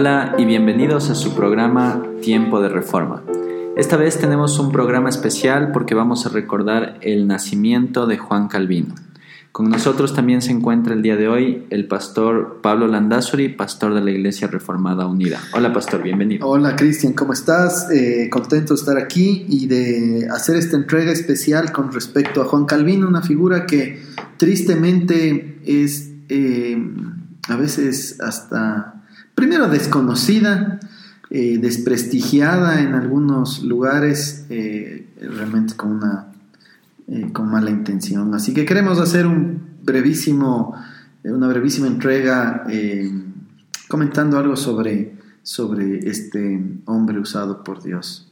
Hola y bienvenidos a su programa Tiempo de Reforma. Esta vez tenemos un programa especial porque vamos a recordar el nacimiento de Juan Calvino. Con nosotros también se encuentra el día de hoy el pastor Pablo Landazuri, pastor de la Iglesia Reformada Unida. Hola pastor, bienvenido. Hola Cristian, ¿cómo estás? Eh, contento de estar aquí y de hacer esta entrega especial con respecto a Juan Calvino, una figura que tristemente es eh, a veces hasta primero desconocida, eh, desprestigiada en algunos lugares, eh, realmente con una eh, con mala intención. Así que queremos hacer un brevísimo, una brevísima entrega comentando algo sobre, sobre este hombre usado por Dios.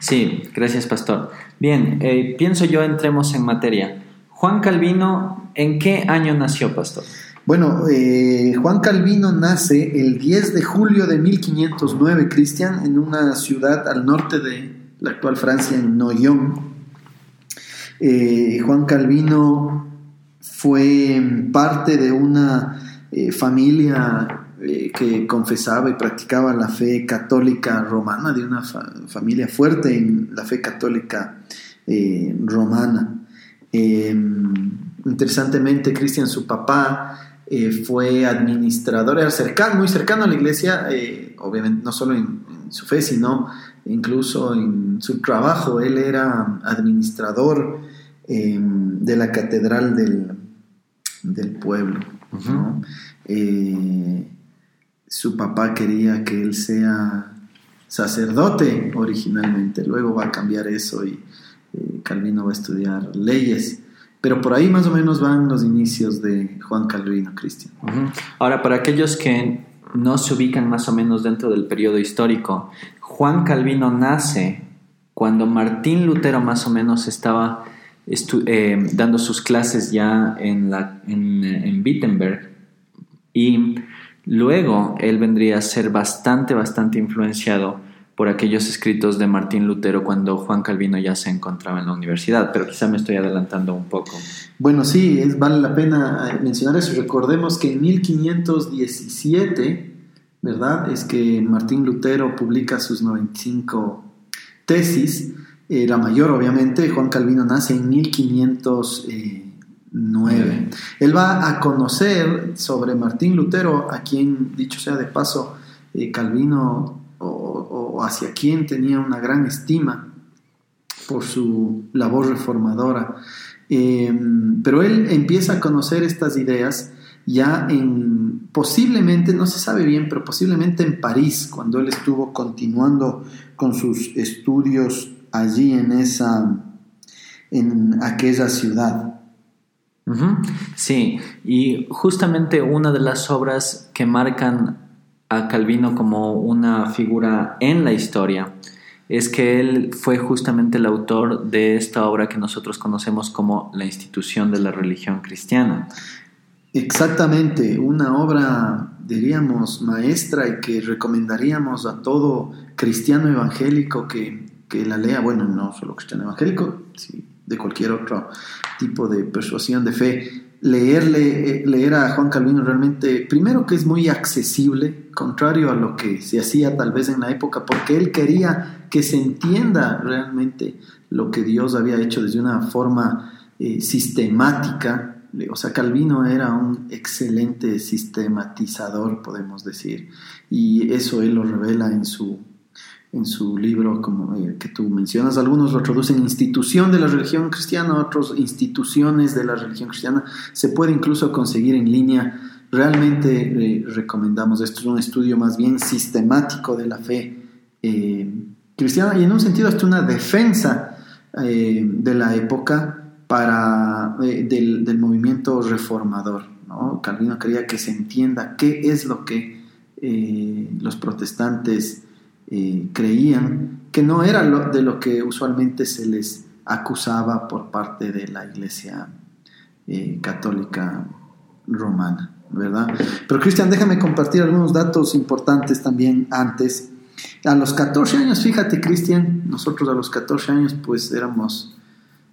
Sí, gracias Pastor. Bien, pienso yo entremos en materia. Juan Calvino, ¿en qué año nació, Pastor? Bueno, eh, Juan Calvino nace el 10 de julio de 1509, Cristian, en una ciudad al norte de la actual Francia, en Noyon. Eh, Juan Calvino fue parte de una eh, familia que confesaba y practicaba la fe católica romana, de una familia fuerte en la fe católica romana. interesantemente, Cristian, su papá, eh, fue administrador, era cercano, muy cercano a la iglesia, eh, obviamente no solo en, su fe, sino incluso en su trabajo. Él era administrador em, de la catedral del, del pueblo. Eh, su papá quería que él sea sacerdote originalmente, luego va a cambiar eso y Calvino va a estudiar leyes. Pero por ahí más o menos van los inicios de Juan Calvino, Cristian. Ahora, para aquellos que no se ubican más o menos dentro del periodo histórico, Juan Calvino nace cuando Martín Lutero más o menos estaba eh, dando sus clases ya en, en, en Wittenberg y luego él vendría a ser bastante, bastante influenciado por aquellos escritos de Martín Lutero cuando Juan Calvino ya se encontraba en la universidad, pero quizá me estoy adelantando un poco. Bueno, sí, es, vale la pena mencionar eso. Recordemos que en 1517, ¿verdad? Es que Martín Lutero publica sus 95 tesis, eh, la mayor obviamente, Juan Calvino nace en 1509. Él va a conocer sobre Martín Lutero, a quien, dicho sea de paso, eh, Calvino o, hacia quien tenía una gran estima por su labor reformadora. Em, pero él empieza a conocer estas ideas ya en, posiblemente, no se sabe bien, pero posiblemente en París, cuando él estuvo continuando con sus estudios allí en esa, en aquella ciudad. Sí, y justamente una de las obras que marcan a Calvino como una figura en la historia es que él fue justamente el autor de esta obra que nosotros conocemos como la institución de la religión cristiana. Exactamente, una obra, diríamos, maestra y que recomendaríamos a todo cristiano evangélico que, que la lea, bueno, no solo cristiano evangélico, de cualquier otro tipo de persuasión de fe, leerle, eh, leer a Juan Calvino realmente, primero que es muy accesible, contrario a lo que se hacía tal vez en la época, porque él quería que se entienda realmente lo que Dios había hecho desde una forma eh, sistemática. O sea, Calvino era un excelente sistematizador, podemos decir, y eso él lo revela en su en su libro como eh, que tú mencionas. Algunos lo traducen institución de la religión cristiana, otros instituciones de la religión cristiana. Se puede incluso conseguir en línea. Realmente eh, recomendamos esto. Es un estudio más bien sistemático de la fe eh, cristiana y en un sentido hasta una defensa de la época para, del, del, movimiento reformador. ¿no? Calvino quería que se entienda qué es lo que los protestantes creían que no era de lo que usualmente se les acusaba por parte de la Iglesia eh, católica romana, ¿verdad? Pero Cristian, déjame compartir algunos datos importantes también antes. A los 14 años, fíjate Cristian, nosotros a los 14 años pues éramos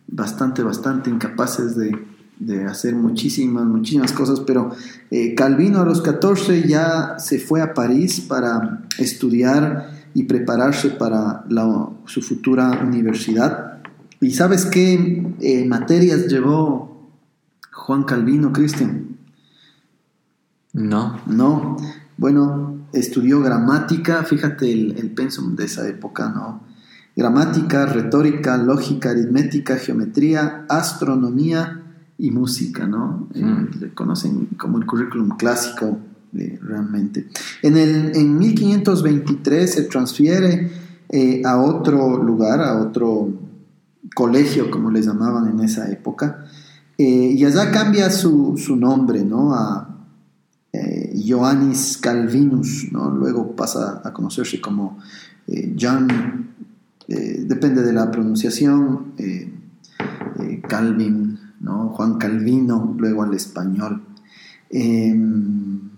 bastante, bastante incapaces de de hacer muchísimas, muchísimas cosas, pero eh, Calvino a los 14 ya se fue a París para estudiar y prepararse para su futura universidad. ¿Y sabes qué eh, materias llevó Juan Calvino, Cristian? No. No. Bueno, estudió gramática, fíjate el, el pensum de esa época, ¿no? Gramática, retórica, lógica, aritmética, geometría, astronomía, y música, ¿no? Eh, mm. le conocen como el currículum clásico eh, realmente. En, el, en 1523 se transfiere eh, a otro lugar, a otro colegio, como les llamaban en esa época, y allá cambia su, su nombre, ¿no? A Ioannis Calvinus, ¿no? Luego pasa a conocerse como John, depende de la pronunciación, Calvin, Juan Calvino, luego al español. Em,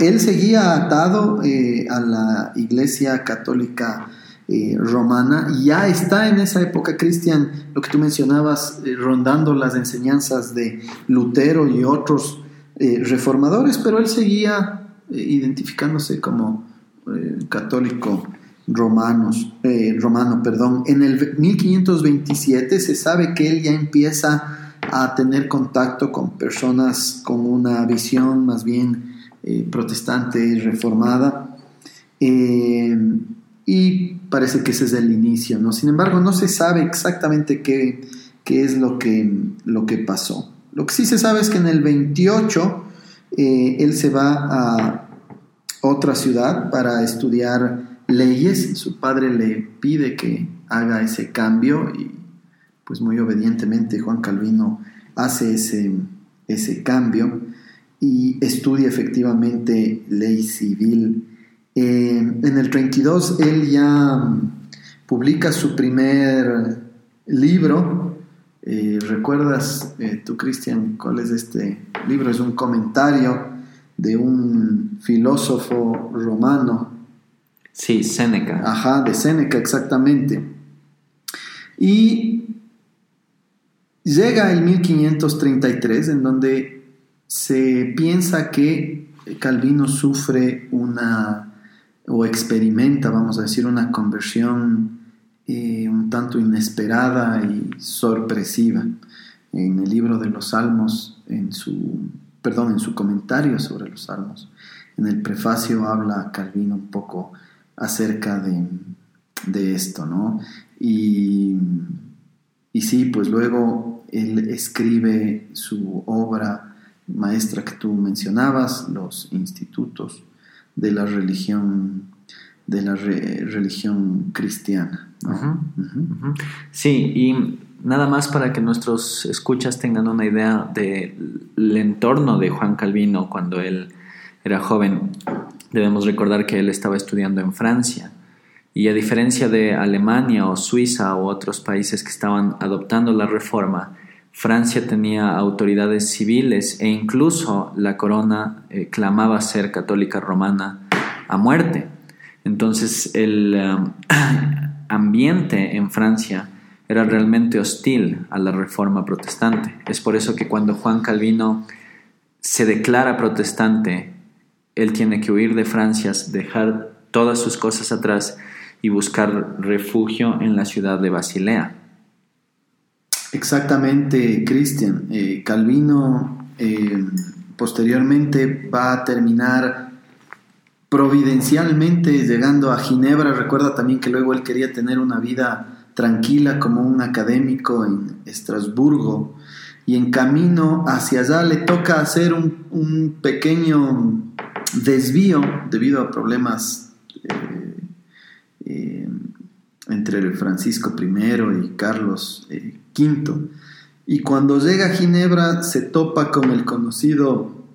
él seguía atado eh, a la Iglesia Católica eh, Romana y ya está en esa época, Cristian, lo que tú mencionabas, eh, rondando las enseñanzas de Lutero y otros reformadores, pero él seguía identificándose como católico romanos, eh, romano. Perdón. En el 1527 se sabe que él ya empieza a tener contacto con personas con una visión más bien eh, protestante y reformada. Eh, y parece que ese es el inicio, ¿no? Sin embargo, no se sabe exactamente qué, qué es lo que, lo que pasó. Lo que sí se sabe es que en el 28 él se va a otra ciudad para estudiar leyes, su padre le pide que haga ese cambio y pues muy obedientemente Juan Calvino hace ese, ese cambio y estudia efectivamente ley civil. Eh, en el 32 él ya mm, publica su primer libro. Eh, ¿Recuerdas eh, tú, Cristian, cuál es este libro? Es un comentario de un filósofo romano Sí, Séneca. Ajá, de Séneca, exactamente. Y llega el 1533 en donde se piensa que Calvino sufre una, o experimenta, vamos a decir, una conversión eh, un tanto inesperada y sorpresiva. En el libro de los Salmos, en su, perdón, en su comentario sobre los Salmos, en el prefacio habla Calvino un poco acerca de, esto, ¿no? Y, y, sí, pues luego él escribe su obra maestra que tú mencionabas, los institutos de la religión de la religión cristiana. Sí, y nada más para que nuestros escuchas tengan una idea del entorno de Juan Calvino cuando él era joven. Debemos recordar que él estaba estudiando en Francia y a diferencia de Alemania o Suiza u otros países que estaban adoptando la reforma, Francia tenía autoridades civiles e incluso la corona eh, clamaba ser católica romana a muerte. Entonces el um, ambiente en Francia era realmente hostil a la reforma protestante. Es por eso que cuando Juan Calvino se declara protestante él tiene que huir de Francia, dejar todas sus cosas atrás y buscar refugio en la ciudad de Basilea. Exactamente, Cristian. Eh, Calvino eh, posteriormente va a terminar providencialmente llegando a Ginebra. Recuerda también que luego él quería tener una vida tranquila como un académico en Estrasburgo y en camino hacia allá le toca hacer un, pequeño desvío debido a problemas eh, eh, entre Francisco I y Carlos V. Eh, y cuando llega a Ginebra se topa con el conocido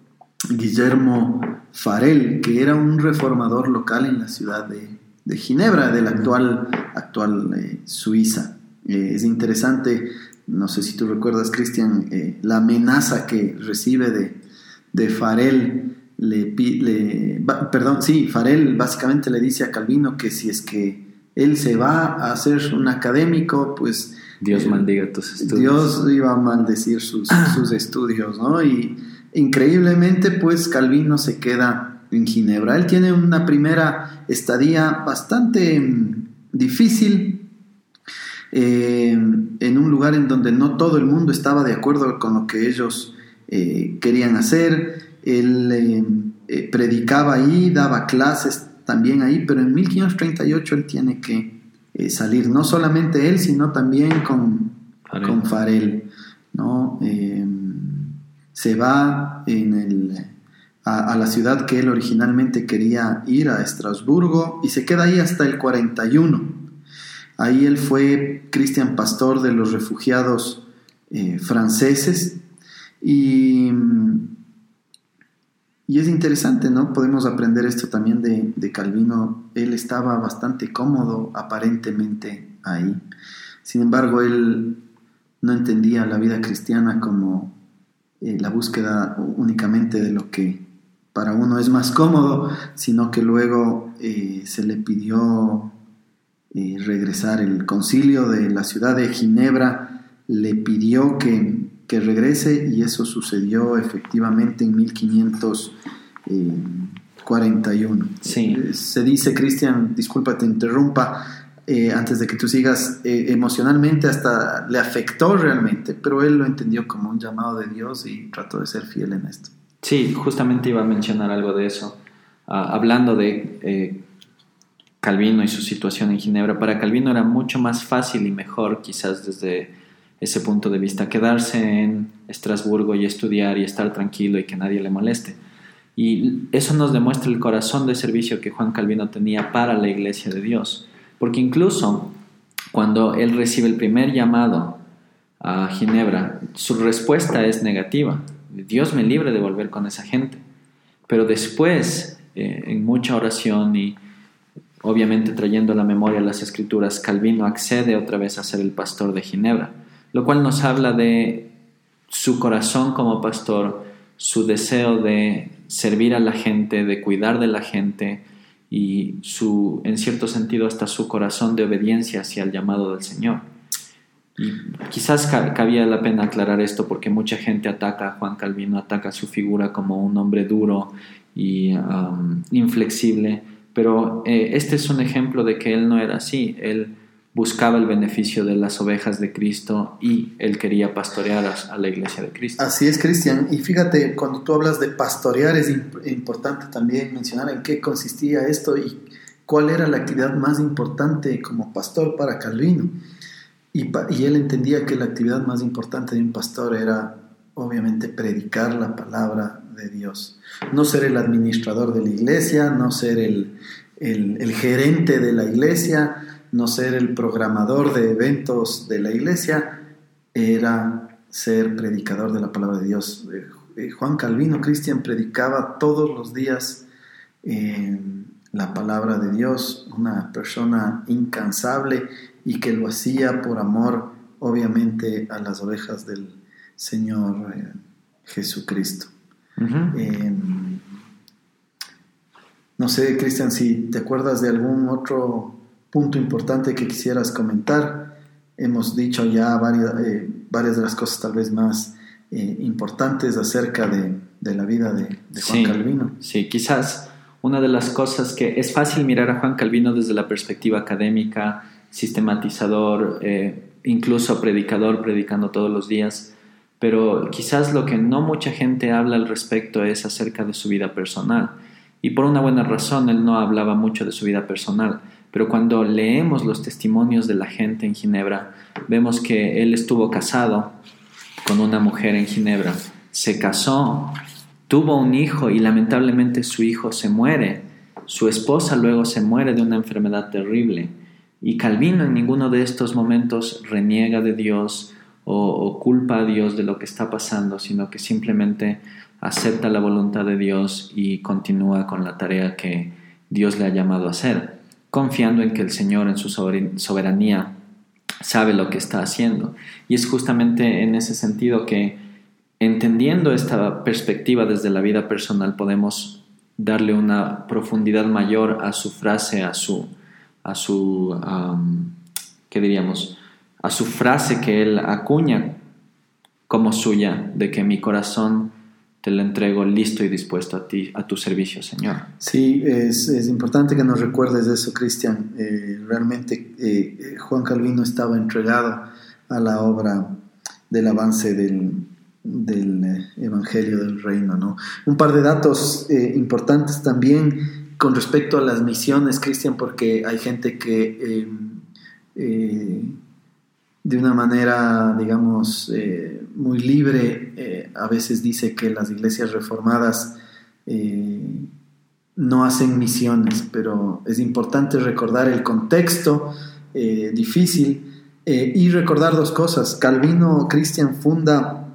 Guillermo Farel, que era un reformador local en la ciudad de, Ginebra, de la actual, actual Suiza. es interesante, no sé si tú recuerdas, Cristian, la amenaza que recibe de, de Farel le, perdón, sí, Farel básicamente le dice a Calvino que si es que él se va a hacer un académico, pues Dios maldiga tus estudios. Dios iba a maldecir sus, sus estudios, ¿no? Y increíblemente, pues Calvino se queda en Ginebra. Él tiene una primera estadía bastante mm, difícil eh, en un lugar en donde no todo el mundo estaba de acuerdo con lo que ellos eh, querían hacer. Él eh, predicaba ahí, daba clases también ahí, pero en 1538 él tiene que salir, no solamente él, sino también con Farel. Con Farel ¿no? se va en el a, la ciudad que él originalmente quería ir, a Estrasburgo, y se queda ahí hasta el 41. Ahí él fue Cristian Pastor de los refugiados eh, franceses y, y, es interesante, ¿no? Podemos aprender esto también de, de, Calvino. Él estaba bastante cómodo aparentemente ahí. Sin embargo, él no entendía la vida cristiana como eh, la búsqueda únicamente de lo que para uno es más cómodo, sino que luego eh, se le pidió eh, regresar. El concilio de la ciudad de Ginebra le pidió que, que regrese y eso sucedió efectivamente en 1541. Sí. Eh, se dice, Cristian, disculpa, te interrumpa, antes de que tú sigas, emocionalmente hasta le afectó realmente, pero él lo entendió como un llamado de Dios y trató de ser fiel en esto. Sí, justamente iba a mencionar algo de eso. Ah, hablando de eh, Calvino y su situación en Ginebra, para Calvino era mucho más fácil y mejor, quizás desde ese punto de vista, quedarse en Estrasburgo y estudiar y estar tranquilo y que nadie le moleste. Y eso nos demuestra el corazón de servicio que Juan Calvino tenía para la iglesia de Dios. Porque incluso cuando él recibe el primer llamado a Ginebra, su respuesta es negativa. Dios me libre de volver con esa gente. Pero después, eh, en mucha oración y obviamente trayendo a la memoria las escrituras, Calvino accede otra vez a ser el pastor de Ginebra, lo cual nos habla de su corazón como pastor, su deseo de servir a la gente, de cuidar de la gente y su, en cierto sentido, hasta su corazón de obediencia hacia el llamado del Señor. Y quizás cabía la pena aclarar esto porque mucha gente ataca a Juan Calvino, ataca su figura como un hombre duro y um, inflexible, pero eh, este es un ejemplo de que él no era así, él buscaba el beneficio de las ovejas de Cristo y él quería pastorear a, la iglesia de Cristo. Así es, Cristian. Y fíjate, cuando tú hablas de pastorear es importante también mencionar en qué consistía esto y cuál era la actividad más importante como pastor para Calvino. Y, él entendía que la actividad más importante de un pastor era obviamente predicar la palabra de Dios. No ser el administrador de la iglesia, no ser el, gerente de la iglesia, no ser el programador de eventos de la iglesia, era ser predicador de la palabra de Dios. Eh, eh, Juan Calvino, Cristian, predicaba todos los días eh, la palabra de Dios, una persona incansable y que lo hacía por amor, obviamente, a las ovejas del Señor eh, Jesucristo. Em, no sé, Cristian, si te acuerdas de algún otro punto importante que quisieras comentar. Hemos dicho ya varias, eh, varias de las cosas tal vez más eh, importantes acerca de, la vida de, Juan Calvino. Sí, quizás una de las cosas que es fácil mirar a Juan Calvino desde la perspectiva académica, sistematizador, eh, incluso predicador, predicando todos los días, pero quizás lo que no mucha gente habla al respecto es acerca de su vida personal. Y por una buena razón él no hablaba mucho de su vida personal, pero cuando leemos los testimonios de la gente en Ginebra, vemos que él estuvo casado con una mujer en Ginebra, se casó, tuvo un hijo y lamentablemente su hijo se muere, su esposa luego se muere de una enfermedad terrible. Y Calvino en ninguno de estos momentos reniega de Dios o, culpa a Dios de lo que está pasando, sino que simplemente acepta la voluntad de Dios y continúa con la tarea que Dios le ha llamado a hacer, confiando en que el Señor en su soberanía sabe lo que está haciendo. Y es justamente en ese sentido que, entendiendo esta perspectiva desde la vida personal, podemos darle una profundidad mayor a su frase, a su, a su, ¿qué diríamos? a su frase que él acuña como suya, de que mi corazón te lo entrego listo y dispuesto a ti, a tu servicio, Señor. Sí, es, importante que nos recuerdes eso, Cristian. Eh, realmente eh, Juan Calvino estaba entregado a la obra del avance del, del eh, Evangelio del Reino. ¿no? Un par de datos importantes también con respecto a las misiones, Cristian, porque hay gente que de una manera, digamos, eh, muy libre, eh, a veces dice que las iglesias reformadas eh, no hacen misiones, pero es importante recordar el contexto difícil y recordar dos cosas. Calvino Cristian funda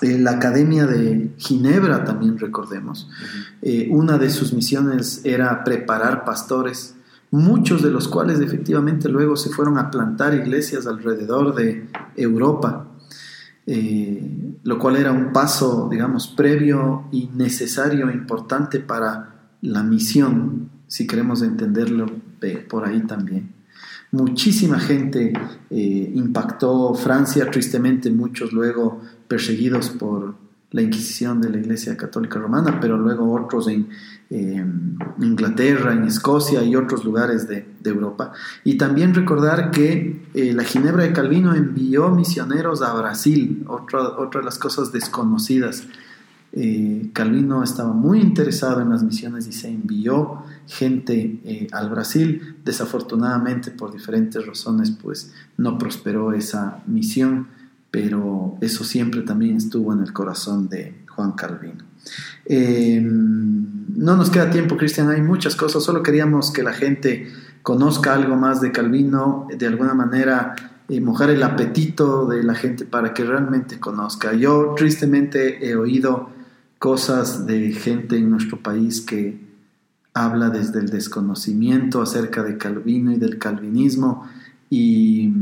la Academia de Ginebra, también recordemos. una de sus misiones era preparar pastores muchos de los cuales efectivamente luego se fueron a plantar iglesias alrededor de Europa, eh, lo cual era un paso, digamos, previo y necesario, importante para la misión, si queremos entenderlo por ahí también. Muchísima gente eh, impactó Francia, tristemente muchos luego perseguidos por la Inquisición de la Iglesia Católica Romana, pero luego otros en Inglaterra, en Escocia y otros lugares de, Europa. Y también recordar que eh, la Ginebra de Calvino envió misioneros a Brasil, otra, otra de las cosas desconocidas. Eh, Calvino estaba muy interesado en las misiones y se envió gente eh, al Brasil. Desafortunadamente, por diferentes razones, pues no prosperó esa misión, pero eso siempre también estuvo en el corazón de Juan Calvino. No nos queda tiempo, Cristian, hay muchas cosas, solo queríamos que la gente conozca algo más de Calvino, de alguna manera eh, mojar el apetito de la gente para que realmente conozca. Yo tristemente he oído cosas de gente en nuestro país que habla desde el desconocimiento acerca de Calvino y del calvinismo y,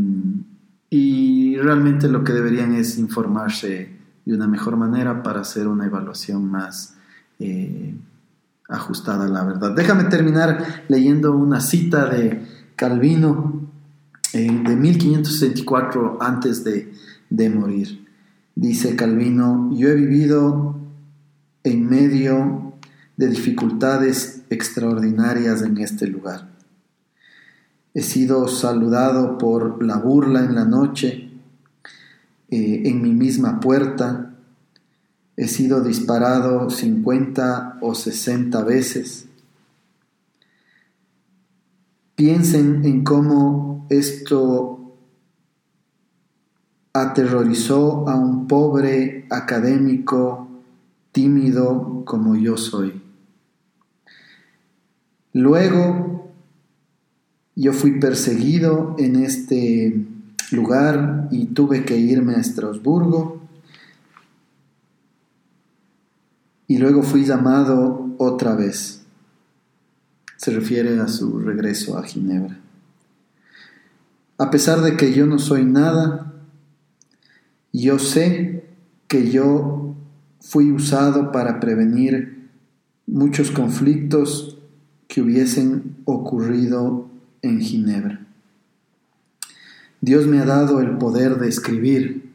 y realmente lo que deberían es informarse de una mejor manera para hacer una evaluación más eh, ajustada a la verdad. Déjame terminar leyendo una cita de Calvino eh, de 1564 antes de, de morir. Dice Calvino, yo he vivido en medio de dificultades extraordinarias en este lugar. He sido saludado por la burla en la noche, eh, en mi misma puerta, he sido disparado 50 o 60 veces. Piensen en cómo esto aterrorizó a un pobre académico tímido como yo soy. Luego yo fui perseguido en este lugar y tuve que irme a Estrasburgo y luego fui llamado otra vez. Se refiere a su regreso a Ginebra. A pesar de que yo no soy nada, yo sé que yo fui usado para prevenir muchos conflictos que hubiesen ocurrido en Ginebra. Dios me ha dado el poder de escribir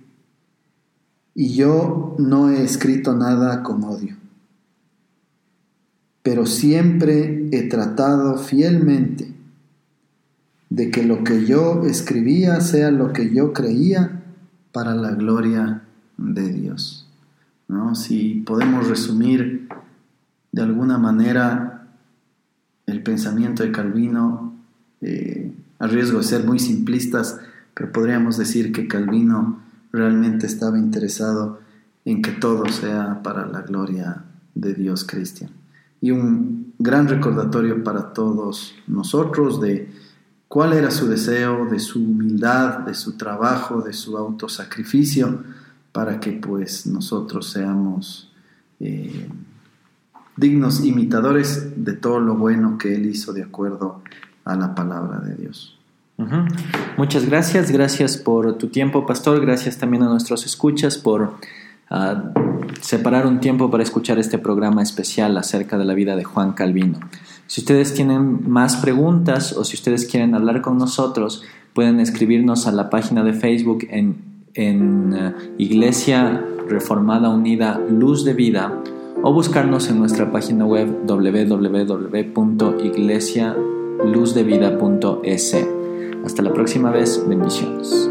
y yo no he escrito nada con odio pero siempre he tratado fielmente de que lo que yo escribía sea lo que yo creía para la gloria de Dios. ¿no? Si podemos resumir de alguna manera el pensamiento de Calvino, eh, a riesgo de ser muy simplistas, pero podríamos decir que Calvino realmente estaba interesado en que todo sea para la gloria de Dios cristiano y un gran recordatorio para todos nosotros de cuál era su deseo, de su humildad, de su trabajo, de su autosacrificio, para que pues nosotros seamos eh, dignos imitadores de todo lo bueno que él hizo de acuerdo a la palabra de Dios. Muchas gracias, gracias por tu tiempo, pastor, gracias también a nuestros escuchas por separar un tiempo para escuchar este programa especial acerca de la vida de Juan Calvino. Si ustedes tienen más preguntas o si ustedes quieren hablar con nosotros, pueden escribirnos a la página de Facebook en, eh, Iglesia Reformada Unida Luz de Vida o buscarnos en nuestra página web www.iglesialuzdevida.es. Hasta la próxima vez, bendiciones.